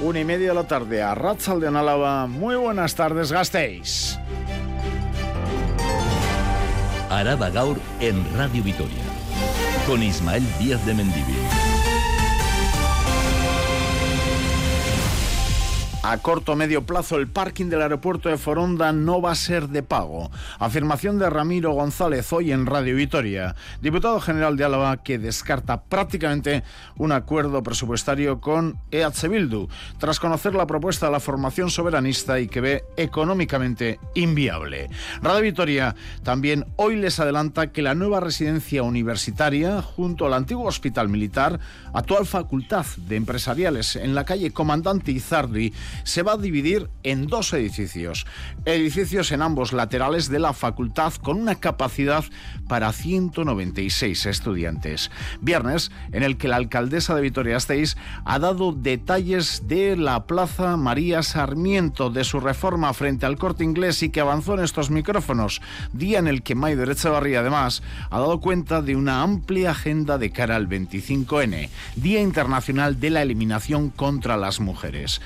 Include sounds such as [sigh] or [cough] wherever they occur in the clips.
Una y media de la tarde a Ratzal de Álava. Muy buenas tardes, gastéis. Araba Gaur en Radio Vitoria. Con Ismael Díaz de Mendivil. A corto o medio plazo, el parking del aeropuerto de Foronda no va a ser de pago. Afirmación de Ramiro González hoy en Radio Vitoria, diputado general de Álava, que descarta prácticamente un acuerdo presupuestario con EH tras conocer la propuesta de la formación soberanista y que ve económicamente inviable. Radio Vitoria también hoy les adelanta que la nueva residencia universitaria, junto al antiguo hospital militar, actual facultad de empresariales en la calle Comandante Izardi, se va a dividir en dos edificios. Edificios en ambos laterales de la facultad con una capacidad para 196 estudiantes. Viernes, en el que la alcaldesa de Vitoria-Gasteiz ha dado detalles de la Plaza María Sarmiento, de su reforma frente al corte inglés y que avanzó en estos micrófonos. Día en el que Maider Echevarría, además, ha dado cuenta de una amplia agenda de cara al 25N, Día Internacional de la Eliminación contra las Mujeres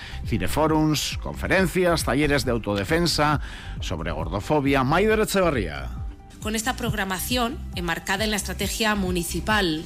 forums, conferencias, talleres de autodefensa sobre gordofobia. Maider Echevarría. Con esta programación, enmarcada en la estrategia municipal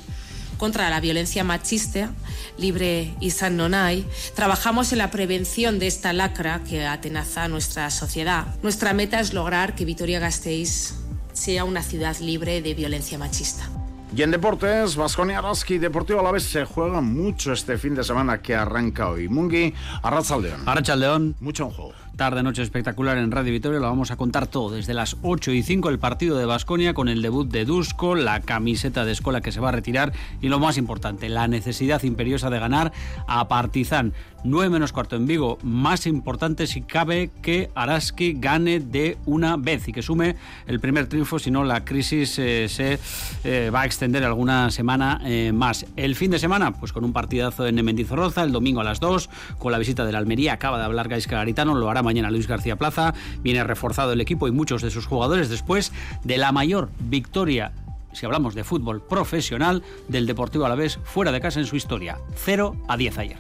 contra la violencia machista, libre y san nonay, trabajamos en la prevención de esta lacra que atenaza nuestra sociedad. Nuestra meta es lograr que Vitoria-Gasteiz sea una ciudad libre de violencia machista. Y en deportes, Vasconia Araski Deportivo a la vez se juega mucho este fin de semana que arranca hoy. Mungi, Arrachaldeón. Arrachaldeón. Mucho en juego. Tarde, noche espectacular en Radio Vitoria, lo vamos a contar todo. Desde las 8 y 5 el partido de Basconia con el debut de Dusko, la camiseta de escuela que se va a retirar y lo más importante, la necesidad imperiosa de ganar a Partizan. 9 menos cuarto en Vigo. Más importante si cabe que Araski gane de una vez y que sume el primer triunfo, si no la crisis eh, se eh, va a extender alguna semana eh, más. El fin de semana, pues con un partidazo en Mendizorroza, el domingo a las 2, con la visita de la Almería, acaba de hablar Gaisca Garitano, lo hará mañana Luis García Plaza. Viene reforzado el equipo y muchos de sus jugadores después de la mayor victoria si hablamos de fútbol profesional, del Deportivo Alavés fuera de casa en su historia. 0 a 10 ayer.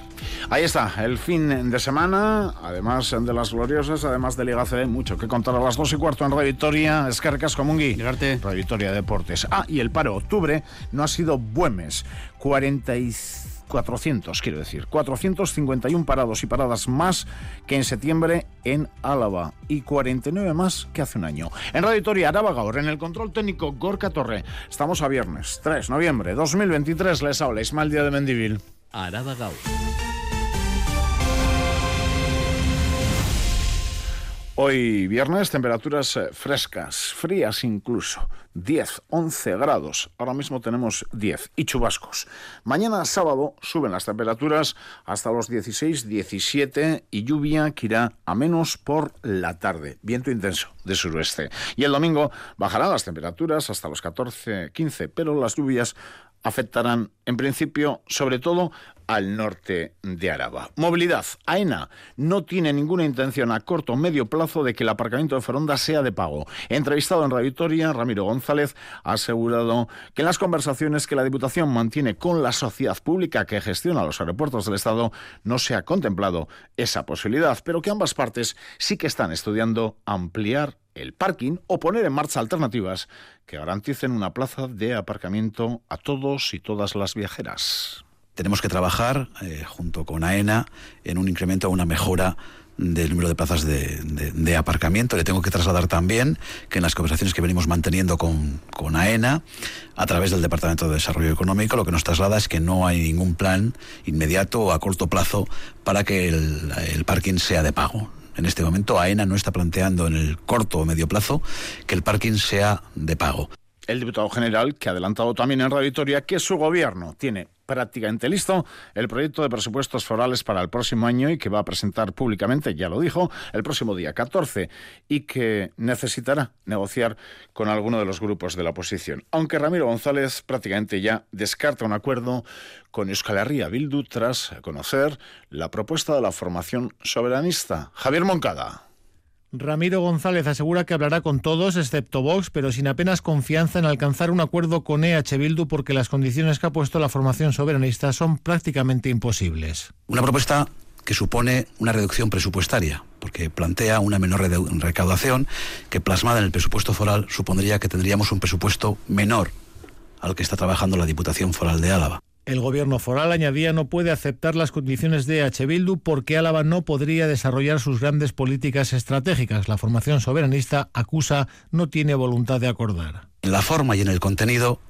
Ahí está, el fin de semana, además de las gloriosas, además de Liga C, mucho que contar a las 2 y cuarto en Radio Victoria, Escarcas Comungi, Radio Victoria Deportes. Ah, y el paro octubre no ha sido buen mes. 45 400, quiero decir, 451 parados y paradas más que en septiembre en Álava y 49 más que hace un año. En Radio Toria, Araba Gaur, en el control técnico Gorka Torre. Estamos a viernes, 3 de noviembre 2023. Les habla Ismael Día de Mendivil. Araba Gaur. Hoy viernes, temperaturas frescas, frías incluso, 10, 11 grados. Ahora mismo tenemos 10 y chubascos. Mañana sábado suben las temperaturas hasta los 16, 17 y lluvia que irá a menos por la tarde. Viento intenso de suroeste. Y el domingo bajarán las temperaturas hasta los 14, 15, pero las lluvias afectarán en principio sobre todo al norte de Araba. Movilidad. AENA no tiene ninguna intención a corto o medio plazo de que el aparcamiento de Foronda sea de pago. Entrevistado en Radio Victoria, Ramiro González ha asegurado que en las conversaciones que la Diputación mantiene con la sociedad pública que gestiona los aeropuertos del Estado no se ha contemplado esa posibilidad, pero que ambas partes sí que están estudiando ampliar el parking o poner en marcha alternativas que garanticen una plaza de aparcamiento a todos y todas las viajeras tenemos que trabajar eh, junto con AENA en un incremento, una mejora del número de plazas de, aparcamiento. Le tengo que trasladar también que en las conversaciones que venimos manteniendo con, con, AENA, a través del Departamento de Desarrollo Económico, lo que nos traslada es que no hay ningún plan inmediato o a corto plazo para que el parking sea de pago. En este momento AENA no está planteando en el corto o medio plazo que el parking sea de pago. El diputado general, que ha adelantado también en Radio Victoria que su gobierno tiene prácticamente listo el proyecto de presupuestos forales para el próximo año y que va a presentar públicamente, ya lo dijo, el próximo día 14 y que necesitará negociar con alguno de los grupos de la oposición. Aunque Ramiro González prácticamente ya descarta un acuerdo con Euskal Herria Bildu tras conocer la propuesta de la formación soberanista. Javier Moncada. Ramiro González asegura que hablará con todos, excepto Vox, pero sin apenas confianza en alcanzar un acuerdo con EH Bildu porque las condiciones que ha puesto la formación soberanista son prácticamente imposibles. Una propuesta que supone una reducción presupuestaria, porque plantea una menor recaudación que plasmada en el presupuesto foral supondría que tendríamos un presupuesto menor al que está trabajando la Diputación Foral de Álava. El gobierno foral, añadía, no puede aceptar las condiciones de H. Bildu porque Álava no podría desarrollar sus grandes políticas estratégicas. La formación soberanista acusa no tiene voluntad de acordar. En la forma y en el contenido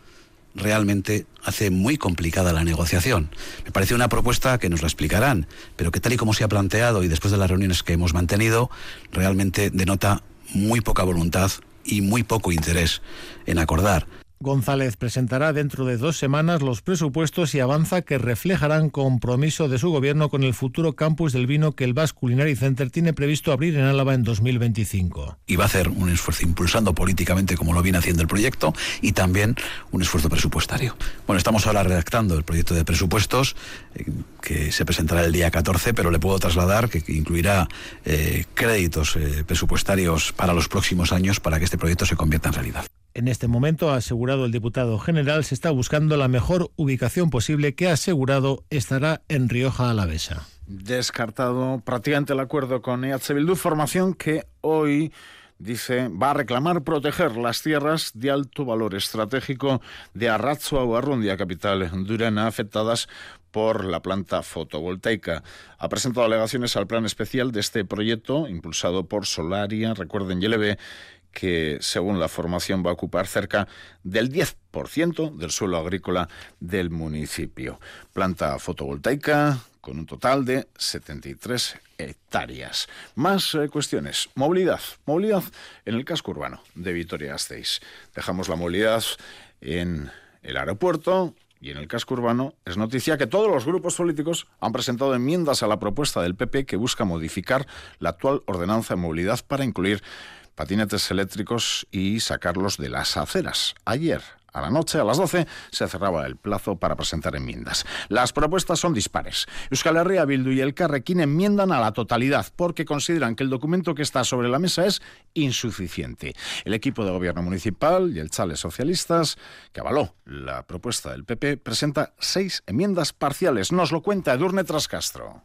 realmente hace muy complicada la negociación. Me parece una propuesta que nos la explicarán, pero que tal y como se ha planteado y después de las reuniones que hemos mantenido, realmente denota muy poca voluntad y muy poco interés en acordar. González presentará dentro de dos semanas los presupuestos y avanza que reflejarán compromiso de su gobierno con el futuro campus del vino que el Basque Culinary Center tiene previsto abrir en Álava en 2025. Y va a hacer un esfuerzo impulsando políticamente como lo viene haciendo el proyecto y también un esfuerzo presupuestario. Bueno, estamos ahora redactando el proyecto de presupuestos eh, que se presentará el día 14, pero le puedo trasladar que, incluirá eh, créditos eh, presupuestarios para los próximos años para que este proyecto se convierta en realidad. En este momento, ha asegurado el diputado general, se está buscando la mejor ubicación posible que ha asegurado estará en Rioja Alavesa. Descartado prácticamente el acuerdo con EH Bildu, formación que hoy dice, va a reclamar proteger las tierras de alto valor estratégico de Arrazo o Arrundia, capital durana, afectadas por la planta fotovoltaica. Ha presentado alegaciones al plan especial de este proyecto, impulsado por Solaria, recuerden, YLB, que según la formación va a ocupar cerca del 10% del suelo agrícola del municipio. Planta fotovoltaica con un total de 73 hectáreas. Más eh, cuestiones. Movilidad. Movilidad en el casco urbano de Vitoria-Gasteiz. Dejamos la movilidad en el aeropuerto, y en el casco urbano es noticia que todos los grupos políticos han presentado enmiendas a la propuesta del PP que busca modificar la actual ordenanza de movilidad para incluir patinetes eléctricos y sacarlos de las aceras. Ayer, a la noche, a las 12, se cerraba el plazo para presentar enmiendas. Las propuestas son dispares. Euskal Herria, Bildu y el Carrequín enmiendan a la totalidad porque consideran que el documento que está sobre la mesa es insuficiente. El equipo de gobierno municipal y el Chale Socialistas, que avaló la propuesta del PP, presenta seis enmiendas parciales. Nos lo cuenta Edurne Trascastro.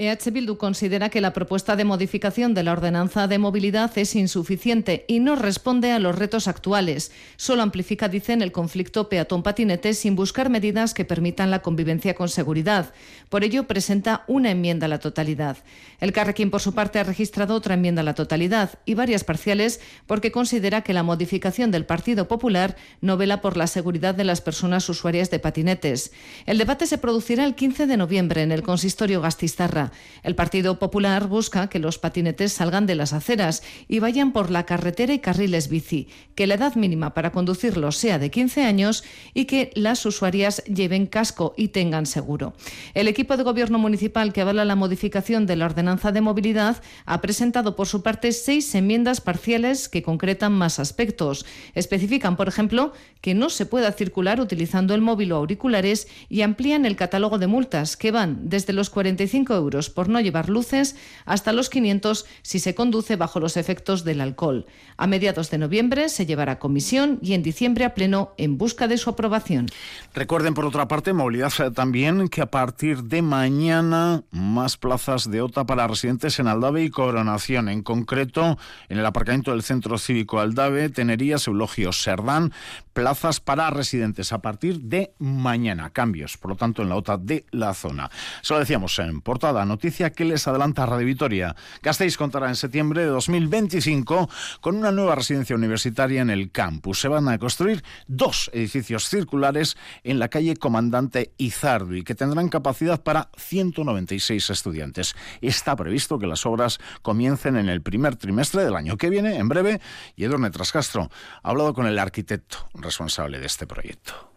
EH Bildu considera que la propuesta de modificación de la ordenanza de movilidad es insuficiente y no responde a los retos actuales. Solo amplifica, dicen, el conflicto peatón-patinete sin buscar medidas que permitan la convivencia con seguridad. Por ello, presenta una enmienda a la totalidad. El Carrequín, por su parte, ha registrado otra enmienda a la totalidad y varias parciales porque considera que la modificación del Partido Popular no vela por la seguridad de las personas usuarias de patinetes. El debate se producirá el 15 de noviembre en el consistorio Gastistarra. El Partido Popular busca que los patinetes salgan de las aceras y vayan por la carretera y carriles bici, que la edad mínima para conducirlos sea de 15 años y que las usuarias lleven casco y tengan seguro. El equipo de gobierno municipal que avala la modificación de la ordenanza de movilidad ha presentado por su parte seis enmiendas parciales que concretan más aspectos. Especifican, por ejemplo, que no se pueda circular utilizando el móvil o auriculares y amplían el catálogo de multas que van desde los 45 euros por no llevar luces hasta los 500 si se conduce bajo los efectos del alcohol. A mediados de noviembre se llevará a comisión y en diciembre a pleno en busca de su aprobación. Recuerden, por otra parte, movilidad eh, también que a partir de mañana más plazas de OTA para residentes en Aldave y Coronación. En concreto, en el aparcamiento del Centro Cívico Aldave, Tenerías, Eulogio, Serdán, plazas para residentes a partir de mañana. Cambios, por lo tanto, en la OTA de la zona. Se lo decíamos en portada noticia que les adelanta Radio Vitoria. Gasteiz contará en septiembre de 2025 con una nueva residencia universitaria en el campus. Se van a construir dos edificios circulares en la calle Comandante Izardu que tendrán capacidad para 196 estudiantes. Está previsto que las obras comiencen en el primer trimestre del año que viene, en breve, y Edurne Trascastro ha hablado con el arquitecto responsable de este proyecto.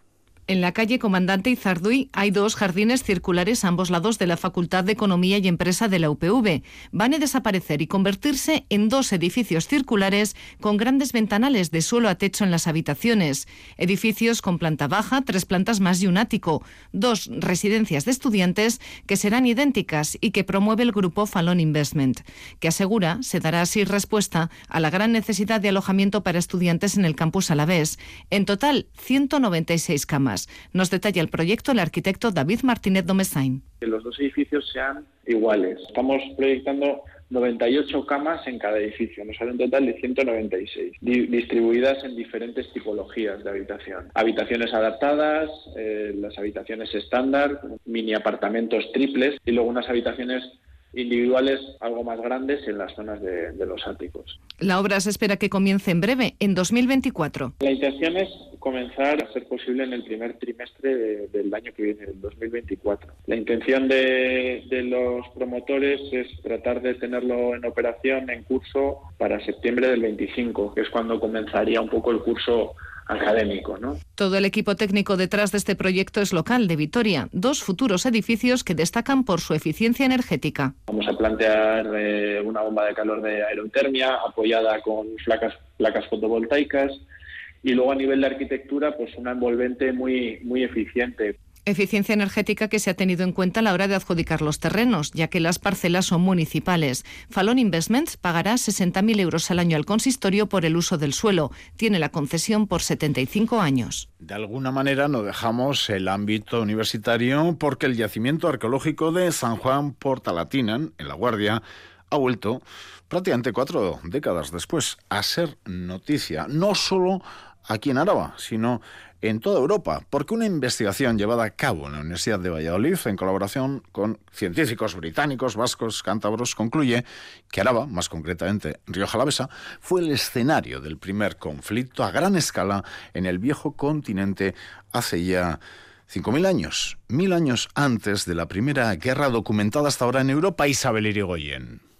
En la calle Comandante Izarduy hay dos jardines circulares a ambos lados de la Facultad de Economía y Empresa de la UPV. Van a desaparecer y convertirse en dos edificios circulares con grandes ventanales de suelo a techo en las habitaciones. Edificios con planta baja, tres plantas más y un ático. Dos residencias de estudiantes que serán idénticas y que promueve el grupo Falon Investment, que asegura se dará así respuesta a la gran necesidad de alojamiento para estudiantes en el campus Alavés. En total, 196 camas. Nos detalla el proyecto el arquitecto David Martínez Domesain. Que los dos edificios sean iguales. Estamos proyectando 98 camas en cada edificio, nos sale un total de 196, distribuidas en diferentes tipologías de habitación. Habitaciones adaptadas, eh, las habitaciones estándar, mini apartamentos triples y luego unas habitaciones individuales algo más grandes en las zonas de, los áticos. La obra se espera que comience en breve, en 2024. La intención es comenzar a ser posible en el primer trimestre del año que viene, el 2024. La intención de, de los promotores es tratar de tenerlo en operación, en curso, para septiembre del 25, que es cuando comenzaría un poco el curso académico. ¿no? Todo el equipo técnico detrás de este proyecto es local de Vitoria, dos futuros edificios que destacan por su eficiencia energética. Vamos a plantear eh, una bomba de calor de aerotermia apoyada con placas, placas fotovoltaicas y luego a nivel de arquitectura pues una envolvente muy, muy eficiente. Eficiencia energética que se ha tenido en cuenta a la hora de adjudicar los terrenos, ya que las parcelas son municipales. Falon Investments pagará 60.000 euros al año al consistorio por el uso del suelo. Tiene la concesión por 75 años. De alguna manera no dejamos el ámbito universitario porque el yacimiento arqueológico de San Juan Portalatinan, en La Guardia, ha vuelto prácticamente cuatro décadas después a ser noticia, no solo aquí en Araba, sino en toda Europa, porque una investigación llevada a cabo en la Universidad de Valladolid en colaboración con científicos británicos, vascos, cántabros, concluye que Araba, más concretamente Río Jalavesa, fue el escenario del primer conflicto a gran escala en el viejo continente hace ya 5.000 años, mil años antes de la primera guerra documentada hasta ahora en Europa, Isabel Irigoyen.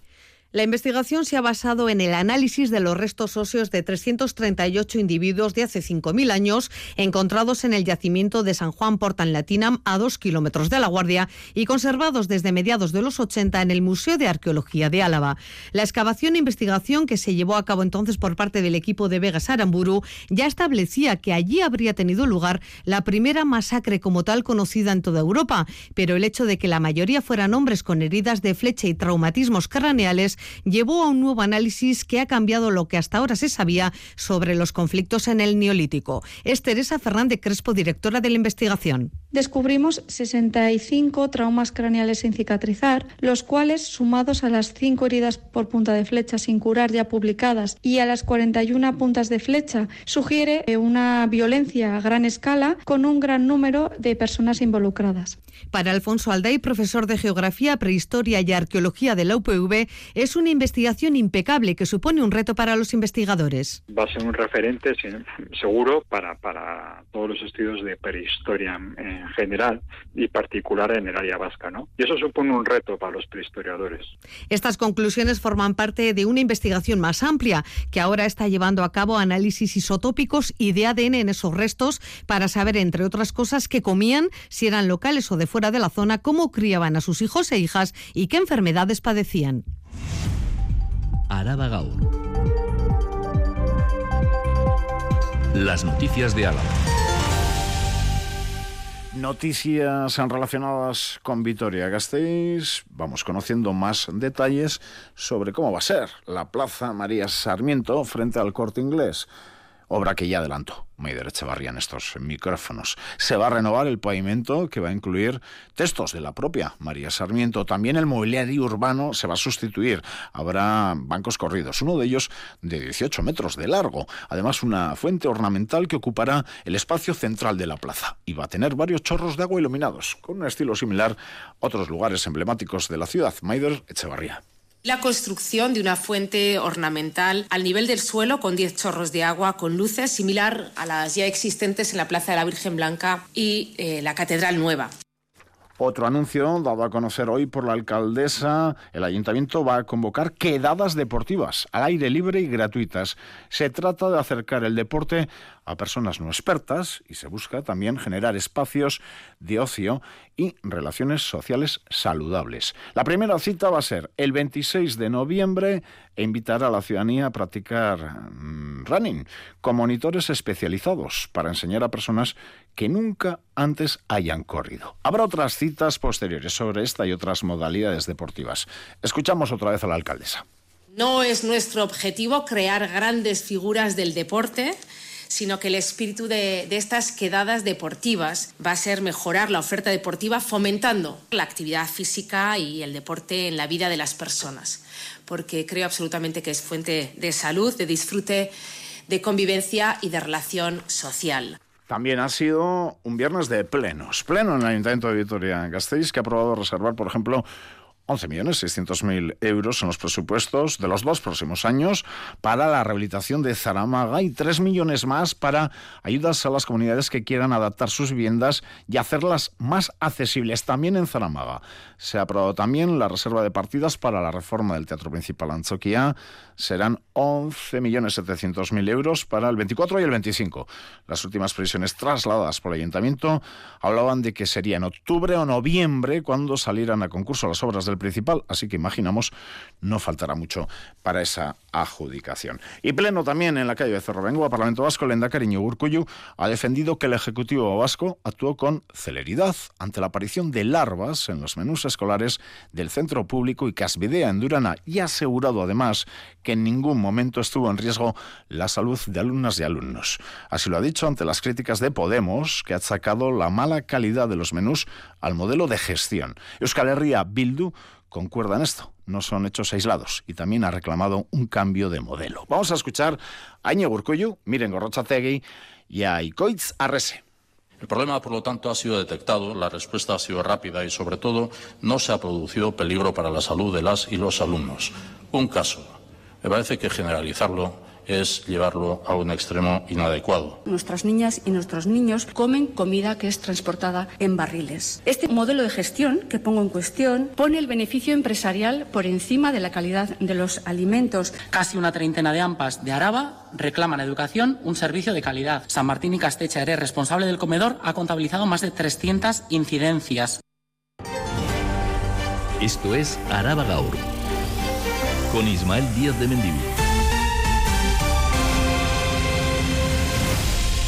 La investigación se ha basado en el análisis de los restos óseos de 338 individuos de hace 5.000 años encontrados en el yacimiento de San Juan Portan Latinam a dos kilómetros de La Guardia y conservados desde mediados de los 80 en el Museo de Arqueología de Álava. La excavación e investigación que se llevó a cabo entonces por parte del equipo de Vegas Aramburu ya establecía que allí habría tenido lugar la primera masacre como tal conocida en toda Europa, pero el hecho de que la mayoría fueran hombres con heridas de flecha y traumatismos craneales llevó a un nuevo análisis que ha cambiado lo que hasta ahora se sabía sobre los conflictos en el Neolítico. Es Teresa Fernández Crespo, directora de la investigación. Descubrimos 65 traumas craneales sin cicatrizar, los cuales, sumados a las 5 heridas por punta de flecha sin curar ya publicadas y a las 41 puntas de flecha, sugiere una violencia a gran escala con un gran número de personas involucradas. Para Alfonso Alday, profesor de Geografía, Prehistoria y Arqueología de la UPV, es una investigación impecable que supone un reto para los investigadores. Va a ser un referente seguro para, para todos los estudios de prehistoria en general y particular en el área vasca. ¿no? Y eso supone un reto para los prehistoriadores. Estas conclusiones forman parte de una investigación más amplia que ahora está llevando a cabo análisis isotópicos y de ADN en esos restos para saber, entre otras cosas, qué comían, si eran locales o de fuera de la zona, cómo criaban a sus hijos e hijas y qué enfermedades padecían. Araba Gaur. Las noticias de Álava. Noticias relacionadas con Vitoria Gasteiz. Vamos conociendo más detalles sobre cómo va a ser la Plaza María Sarmiento frente al Corte Inglés obra que ya adelantó Maider Echevarría en estos micrófonos. Se va a renovar el pavimento que va a incluir textos de la propia María Sarmiento. También el mobiliario urbano se va a sustituir. Habrá bancos corridos, uno de ellos de 18 metros de largo. Además, una fuente ornamental que ocupará el espacio central de la plaza y va a tener varios chorros de agua iluminados, con un estilo similar a otros lugares emblemáticos de la ciudad. Maider Echevarría. La construcción de una fuente ornamental al nivel del suelo con 10 chorros de agua con luces similar a las ya existentes en la Plaza de la Virgen Blanca y eh, la Catedral Nueva. Otro anuncio dado a conocer hoy por la alcaldesa, el ayuntamiento va a convocar quedadas deportivas al aire libre y gratuitas. Se trata de acercar el deporte a personas no expertas y se busca también generar espacios de ocio y relaciones sociales saludables. La primera cita va a ser el 26 de noviembre e invitar a la ciudadanía a practicar mm, running con monitores especializados para enseñar a personas que nunca antes hayan corrido. Habrá otras citas posteriores sobre esta y otras modalidades deportivas. Escuchamos otra vez a la alcaldesa. No es nuestro objetivo crear grandes figuras del deporte sino que el espíritu de, estas quedadas deportivas va a ser mejorar la oferta deportiva fomentando la actividad física y el deporte en la vida de las personas, porque creo absolutamente que es fuente de salud, de disfrute, de convivencia y de relación social. También ha sido un viernes de plenos. Pleno en el Ayuntamiento de Vitoria-Gasteiz, que ha aprobado reservar, por ejemplo, 11.600.000 euros en los presupuestos de los dos próximos años para la rehabilitación de Zaramaga y 3 millones más para ayudas a las comunidades que quieran adaptar sus viviendas y hacerlas más accesibles también en Zaramaga. Se ha aprobado también la reserva de partidas para la reforma del Teatro Principal Anzoquia. Serán 11.700.000 euros para el 24 y el 25. Las últimas previsiones trasladadas por el Ayuntamiento hablaban de que sería en octubre o noviembre cuando salieran a concurso las obras del Principal, así que imaginamos no faltará mucho para esa adjudicación. Y pleno también en la calle de Cerro Parlamento Vasco, Lenda Cariño Urcuyu ha defendido que el Ejecutivo Vasco actuó con celeridad ante la aparición de larvas en los menús escolares del centro público y Casvidea en Durana y ha asegurado además que en ningún momento estuvo en riesgo la salud de alumnas y alumnos. Así lo ha dicho ante las críticas de Podemos, que ha sacado la mala calidad de los menús al modelo de gestión. Euskal Herria Bildu concuerda en esto. No son hechos aislados y también ha reclamado un cambio de modelo. Vamos a escuchar a Iñigo Urcuyu, Miren Gorrochategui y a Ikoitz Arrese. El problema, por lo tanto, ha sido detectado, la respuesta ha sido rápida y, sobre todo, no se ha producido peligro para la salud de las y los alumnos. Un caso. Me parece que generalizarlo es llevarlo a un extremo inadecuado. Nuestras niñas y nuestros niños comen comida que es transportada en barriles. Este modelo de gestión que pongo en cuestión pone el beneficio empresarial por encima de la calidad de los alimentos. Casi una treintena de AMPAs de Araba reclaman a Educación un servicio de calidad. San Martín y Castecha, eres responsable del comedor, ha contabilizado más de 300 incidencias. Esto es Araba Gaur, con Ismael Díaz de Mendivil.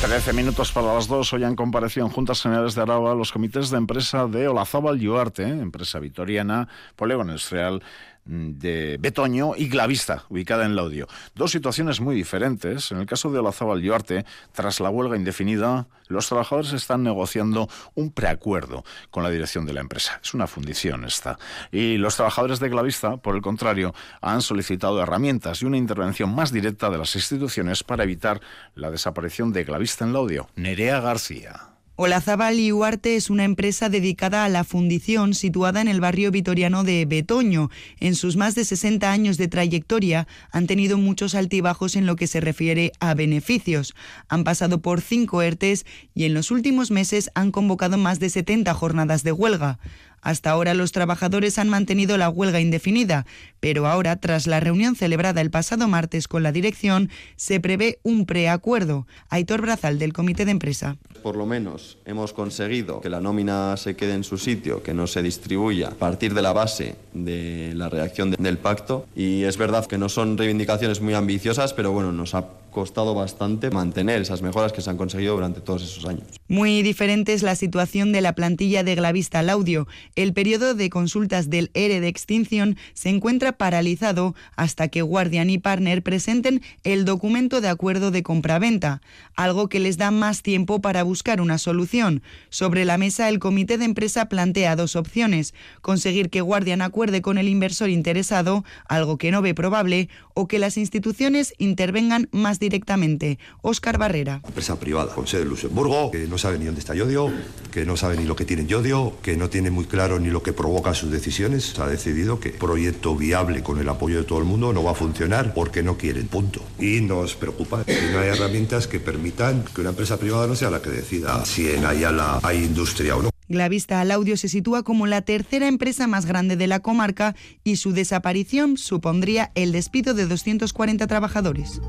13 minutos para las dos. Hoy han comparecido en Juntas Generales de Araba los comités de empresa de Olazábal Yuarte, empresa vitoriana, polígono industrial de Betoño y Glavista, ubicada en Laudio. Dos situaciones muy diferentes. En el caso de Olazábal Yuarte, tras la huelga indefinida, los trabajadores están negociando un preacuerdo con la dirección de la empresa. Es una fundición esta. Y los trabajadores de Glavista, por el contrario, han solicitado herramientas y una intervención más directa de las instituciones para evitar la desaparición de Glavista en Laudio. Nerea García. Olazábal y Huarte es una empresa dedicada a la fundición situada en el barrio vitoriano de Betoño. En sus más de 60 años de trayectoria han tenido muchos altibajos en lo que se refiere a beneficios. Han pasado por cinco ERTES y en los últimos meses han convocado más de 70 jornadas de huelga. Hasta ahora los trabajadores han mantenido la huelga indefinida, pero ahora, tras la reunión celebrada el pasado martes con la dirección, se prevé un preacuerdo. Aitor Brazal, del Comité de Empresa. Por lo menos hemos conseguido que la nómina se quede en su sitio, que no se distribuya a partir de la base de la reacción del pacto. Y es verdad que no son reivindicaciones muy ambiciosas, pero bueno, nos ha costado bastante mantener esas mejoras que se han conseguido durante todos esos años. Muy diferente es la situación de la plantilla de Glavista Laudio. El periodo de consultas del ERE de extinción se encuentra paralizado hasta que Guardian y Partner presenten el documento de acuerdo de compraventa, algo que les da más tiempo para buscar una solución. Sobre la mesa, el comité de empresa plantea dos opciones: conseguir que Guardian acuerde con el inversor interesado, algo que no ve probable, o que las instituciones intervengan más directamente. Óscar Barrera. Empresa privada con sede en Luxemburgo, que no sabe ni dónde está Yodio, que no sabe ni lo que tiene Yodio, que no tiene muy claro ni lo que provoca sus decisiones. Ha decidido que proyecto viable con el apoyo de todo el mundo no va a funcionar porque no quieren, punto. Y nos preocupa que no hay herramientas que permitan que una empresa privada no sea la que decida si en Ayala hay industria o no. Glavista al Audio se sitúa como la tercera empresa más grande de la comarca y su desaparición supondría el despido de 240 trabajadores.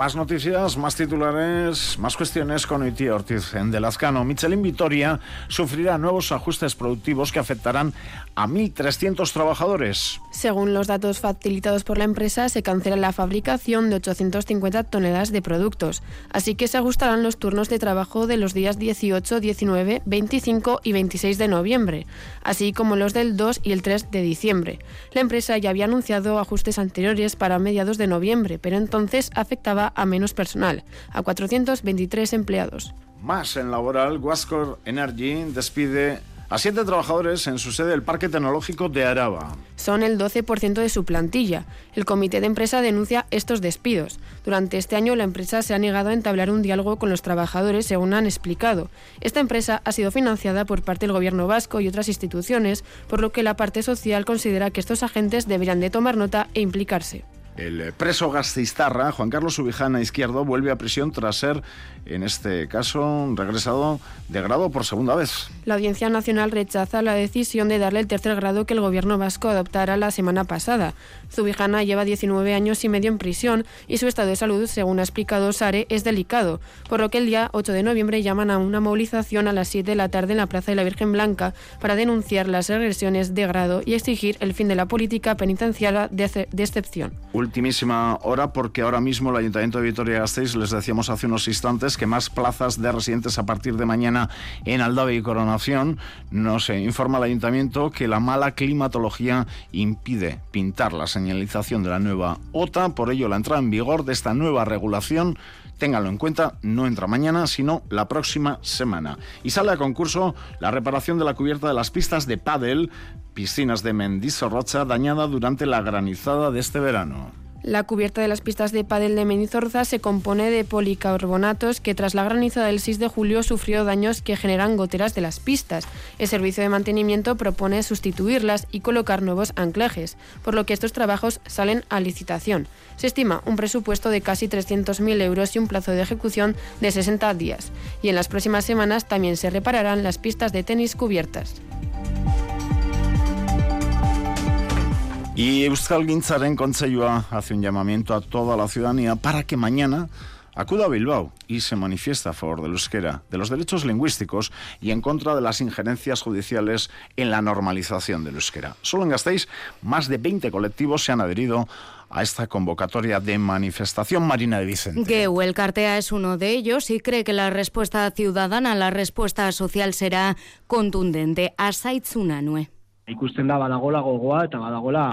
Más noticias, más titulares, más cuestiones con Iti Ortiz en Delazcano. Michelin Vitoria sufrirá nuevos ajustes productivos que afectarán a 1.300 trabajadores. Según los datos facilitados por la empresa, se cancela la fabricación de 850 toneladas de productos, así que se ajustarán los turnos de trabajo de los días 18, 19, 25 y 26 de noviembre, así como los del 2 y el 3 de diciembre. La empresa ya había anunciado ajustes anteriores para mediados de noviembre, pero entonces afectaba a menos personal, a 423 empleados. Más en laboral, Guascor Energy despide a siete trabajadores en su sede del Parque Tecnológico de Araba. Son el 12% de su plantilla. El comité de empresa denuncia estos despidos. Durante este año la empresa se ha negado a entablar un diálogo con los trabajadores, según han explicado. Esta empresa ha sido financiada por parte del gobierno vasco y otras instituciones, por lo que la parte social considera que estos agentes deberían de tomar nota e implicarse. El preso gastistarra, Juan Carlos Ubijana Izquierdo, vuelve a prisión tras ser, en este caso, regresado de grado por segunda vez. La Audiencia Nacional rechaza la decisión de darle el tercer grado que el gobierno vasco adoptara la semana pasada. Zubijana lleva 19 años y medio en prisión y su estado de salud, según ha explicado Sare, es delicado, por lo que el día 8 de noviembre llaman a una movilización a las 7 de la tarde en la Plaza de la Virgen Blanca para denunciar las regresiones de grado y exigir el fin de la política penitenciaria de, de excepción ultimísima hora porque ahora mismo el Ayuntamiento de Vitoria-Gasteiz, les decíamos hace unos instantes, que más plazas de residentes a partir de mañana en Aldave y Coronación. Nos informa el Ayuntamiento que la mala climatología impide pintar la señalización de la nueva OTA. Por ello, la entrada en vigor de esta nueva regulación ténganlo en cuenta, no entra mañana, sino la próxima semana. Y sale a concurso la reparación de la cubierta de las pistas de pádel piscinas de Mendizorrocha dañada durante la granizada de este verano. La cubierta de las pistas de pádel de Mendizorroza se compone de policarbonatos que tras la granizada del 6 de julio sufrió daños que generan goteras de las pistas. El servicio de mantenimiento propone sustituirlas y colocar nuevos anclajes, por lo que estos trabajos salen a licitación. Se estima un presupuesto de casi 300.000 euros y un plazo de ejecución de 60 días. Y en las próximas semanas también se repararán las pistas de tenis cubiertas. Y Euskal Gintzaren Consellua hace un llamamiento a toda la ciudadanía para que mañana acuda a Bilbao y se manifiesta a favor del euskera, de los derechos lingüísticos y en contra de las injerencias judiciales en la normalización del euskera. Solo en Gasteiz, más de 20 colectivos se han adherido a esta convocatoria de manifestación Marina de Vicente. Geuel Cartea es uno de ellos y cree que la respuesta ciudadana, la respuesta social será contundente. Asaitzunanue. Ikusten da badagola gogoa eta badagola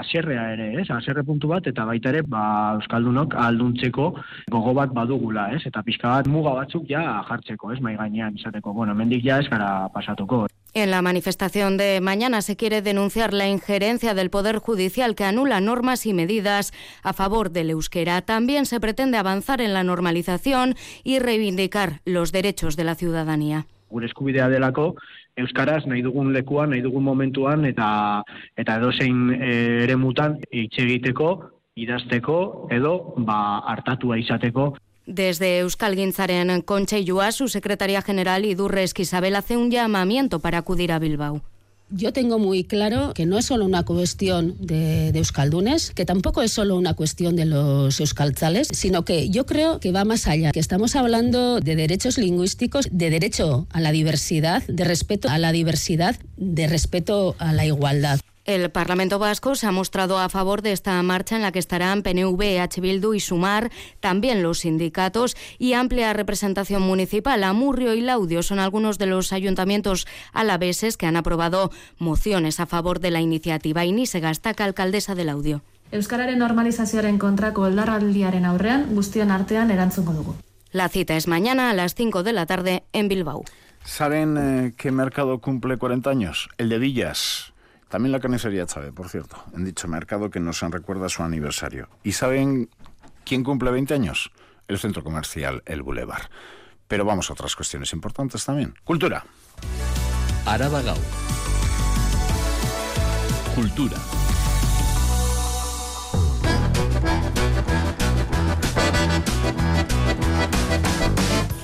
aserrea ere, ez? Aserre puntu bat eta baita ere ba euskaldunok alduntzeko gogo bat badugula, ez? Eta pixka bat muga batzuk ja jartzeko, ez? Mai gainean izateko. Bueno, mendik ja ez gara pasatuko. En la manifestación de mañana se quiere denunciar la injerencia del Poder Judicial que anula normas y medidas a favor del euskera. También se pretende avanzar en la normalización y reivindicar los derechos de la ciudadanía. Gure eskubidea delako, euskaraz nahi dugun lekuan, nahi dugun momentuan eta eta edozein eh, eremutan hitz egiteko, idazteko edo ba hartatua izateko. Desde Euskal Gintzaren Kontseilua, su secretaria general Idurre Esquisabel hace un llamamiento para acudir a Bilbao. Yo tengo muy claro que no es solo una cuestión de, euskaldunes, que tampoco es solo una cuestión de los euskaltzales, sino que yo creo que va más allá, que estamos hablando de derechos lingüísticos, de derecho a la diversidad, de respeto a la diversidad, de respeto a la igualdad. El Parlamento Vasco se ha mostrado a favor de esta marcha en la que estarán PNV, H. Bildu y Sumar, también los sindicatos y amplia representación municipal. Amurrio y Laudio son algunos de los ayuntamientos alaveses que han aprobado mociones a favor de la iniciativa. Y ni se gastaca alcaldesa de Laudio. Euskararen normalizazioaren kontrako oldarraldiaren aurrean guztion artean erantzungo dugu. La cita es mañana a las 5 de la tarde en Bilbao. ¿Saben eh, qué mercado cumple 40 años? El de Villas. También la carnicería Chávez, por cierto, en dicho mercado que nos recuerda su aniversario. ¿Y saben quién cumple 20 años? El centro comercial El Boulevard. Pero vamos a otras cuestiones importantes también. Cultura. Araba Cultura.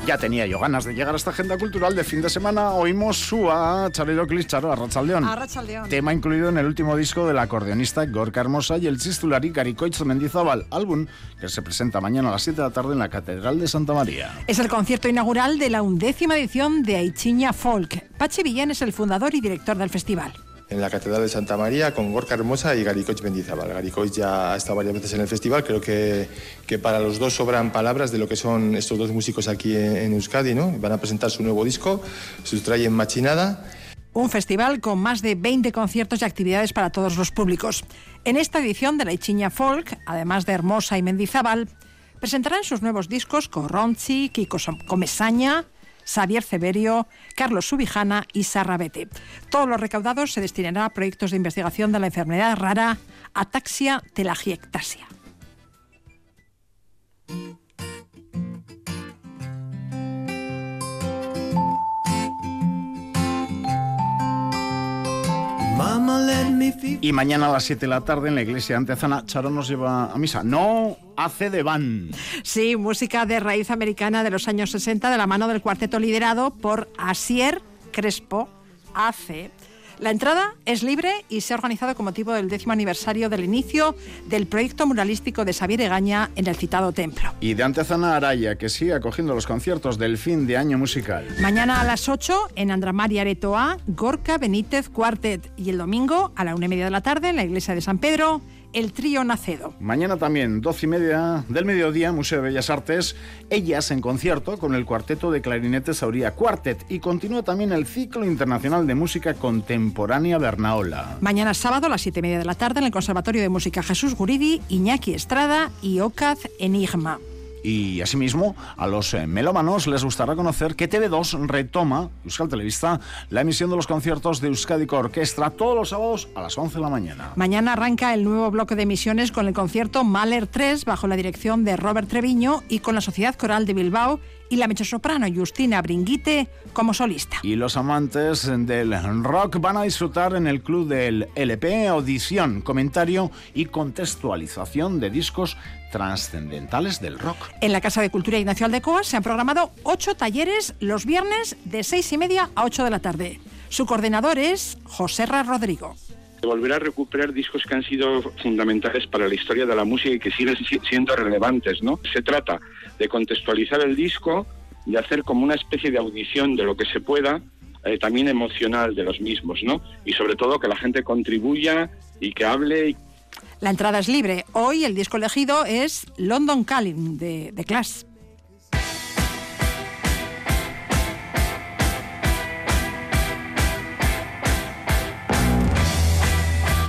Ya tenía yo ganas de llegar a esta agenda cultural de fin de semana. Oímos su a Charlie Clis, Charo, a Rachaldeón. A Rachaldeón. Tema incluido en el último disco del acordeonista Gorka Hermosa y el chistulari Caricoitz Mendizábal, álbum que se presenta mañana a las 7 de la tarde en la Catedral de Santa María. Es el concierto inaugural de la undécima edición de Aichiña Folk. Pachi Villén es el fundador y director del festival en la Catedral de Santa María con Gorka Hermosa y Garicoich Mendizábal. Garicoich ya ha estado varias veces en el festival, creo que, que para los dos sobran palabras de lo que son estos dos músicos aquí en, Euskadi, ¿no? Van a presentar su nuevo disco, en Machinada. Un festival con más de 20 conciertos y actividades para todos los públicos. En esta edición de la Ichiña Folk, además de Hermosa y Mendizábal, presentarán sus nuevos discos Corronchi, Kiko Comesaña, Xavier Severio, Carlos Subijana y Sarrabete. Todos los recaudados se destinarán a proyectos de investigación de la enfermedad rara ataxia telangiectasia. Y mañana a las 7 de la tarde en la iglesia antezana, Charo nos lleva a misa. No hace de van. Sí, música de raíz americana de los años 60 de la mano del cuarteto liderado por Asier Crespo, AC. La entrada es libre y se ha organizado con motivo del décimo aniversario del inicio del proyecto muralístico de Xavier Egaña en el citado templo. Y de Antezana Araya, que sigue acogiendo los conciertos del fin de año musical. Mañana a las 8 en Andramari Aretoa, Gorka Benítez Cuartet. Y el domingo a la una y media de la tarde en la iglesia de San Pedro, el trío Nacedo. Mañana también, doce y media del mediodía, Museo de Bellas Artes, ellas en concierto con el cuarteto de clarinetes Sauría Quartet y continúa también el ciclo internacional de música contemporánea Bernaola. Mañana sábado a las siete y media de la tarde en el Conservatorio de Música Jesús Guridi, Iñaki Estrada y Ocaz Enigma. Y asimismo, a los eh, melómanos les gustará conocer que TV2 retoma, Euskal Televista, la emisión de los conciertos de Euskadi Orquestra todos los sábados a las 11 de la mañana. Mañana arranca el nuevo bloque de emisiones con el concierto Mahler 3 bajo la dirección de Robert Treviño y con la Sociedad Coral de Bilbao y la mezzosoprano Justina Bringuite como solista. Y los amantes del rock van a disfrutar en el club del LP audición, comentario y contextualización de discos trascendentales del rock. En la Casa de Cultura Ignacio Aldecoa se han programado ocho talleres los viernes de seis y media a ocho de la tarde. Su coordinador es José Ra Rodrigo volver a recuperar discos que han sido fundamentales para la historia de la música y que siguen siendo relevantes, ¿no? Se trata de contextualizar el disco, de hacer como una especie de audición de lo que se pueda, eh, también emocional de los mismos, ¿no? Y sobre todo que la gente contribuya y que hable. La entrada es libre. Hoy el disco elegido es London Calling de, de Clash.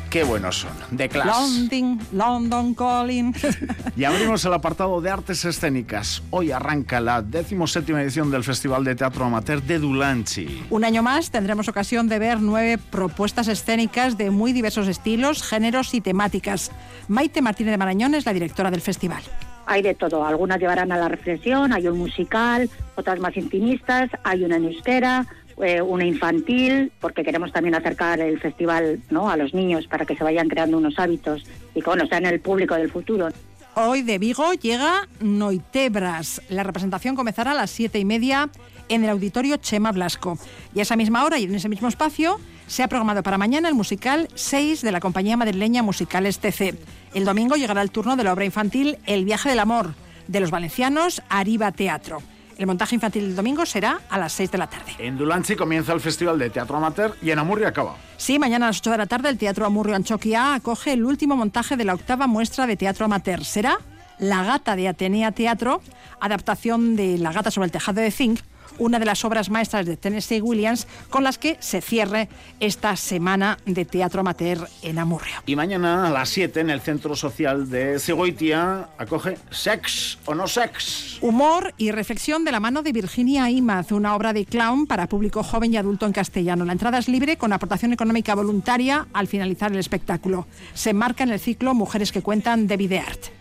Qué buenos son. De clase. London, London Calling. [laughs] y abrimos el apartado de artes escénicas. Hoy arranca la decimoséptima edición del Festival de Teatro Amateur de Dulanchi. Un año más tendremos ocasión de ver nueve propuestas escénicas de muy diversos estilos, géneros y temáticas. Maite Martínez de Marañón es la directora del festival hay de todo. Algunas llevarán a la reflexión, hay un musical, otras más intimistas, hay una en euskera, eh, una infantil, porque queremos también acercar el festival ¿no? a los niños para que se vayan creando unos hábitos y que bueno, sean el público del futuro. Hoy de Vigo llega Noitebras. La representación comenzará a las siete y media en el auditorio Chema Blasco. Y a esa misma hora y en ese mismo espacio se ha programado para mañana el musical 6 de la compañía madrileña Musicales TC. El domingo llegará el turno de la obra infantil El viaje del amor de los valencianos Arriba Teatro. El montaje infantil del domingo será a las 6 de la tarde. En Dulanchi comienza el Festival de Teatro Amateur y en Amurrio acaba. Sí, mañana a las 8 de la tarde el Teatro Amurrio Anchoquia acoge el último montaje de la octava muestra de teatro amateur. Será La Gata de Atenea Teatro, adaptación de La Gata sobre el tejado de Zinc, una de las obras maestras de Tennessee Williams con las que se cierre esta semana de teatro amateur en Amurrio. Y mañana a las 7 en el Centro Social de Segoitia acoge Sex o no Sex. Humor y reflexión de la mano de Virginia Imaz, una obra de clown para público joven y adulto en castellano. La entrada es libre con aportación económica voluntaria al finalizar el espectáculo. Se enmarca en el ciclo Mujeres que cuentan de Videart.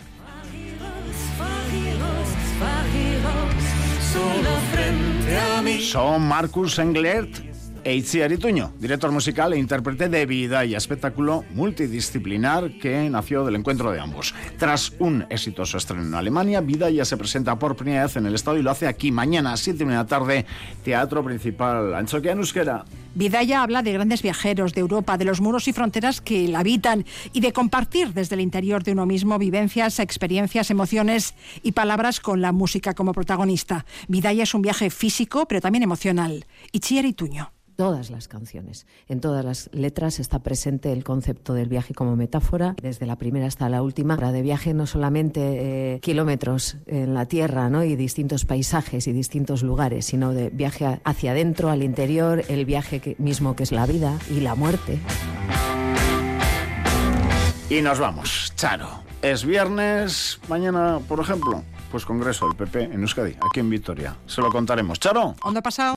Son Marcus Englert Eitziar Ituño, director musical e intérprete de Vida y espectáculo multidisciplinar que nació del encuentro de ambos. Tras un exitoso estreno en Alemania, Vida ya se presenta por primera vez en el Estado y lo hace aquí mañana a 7 de la tarde, Teatro Principal. Anchoquia Euskera. Vidaya habla de grandes viajeros de Europa, de los muros y fronteras que la habitan y de compartir desde el interior de uno mismo vivencias, experiencias, emociones y palabras con la música como protagonista. Vidaya es un viaje físico, pero también emocional. Itziar Ituño todas las canciones. En todas las letras está presente el concepto del viaje como metáfora, desde la primera hasta la última. De viaje no solamente eh, kilómetros en la tierra ¿no? y distintos paisajes y distintos lugares, sino de viaje hacia adentro, al interior, el viaje mismo que es la vida y la muerte. Y nos vamos, Charo. Es viernes, mañana, por ejemplo, pues congreso del PP en Euskadi, aquí en Vitoria. Se lo contaremos. Charo. ¿Dónde ha pasado?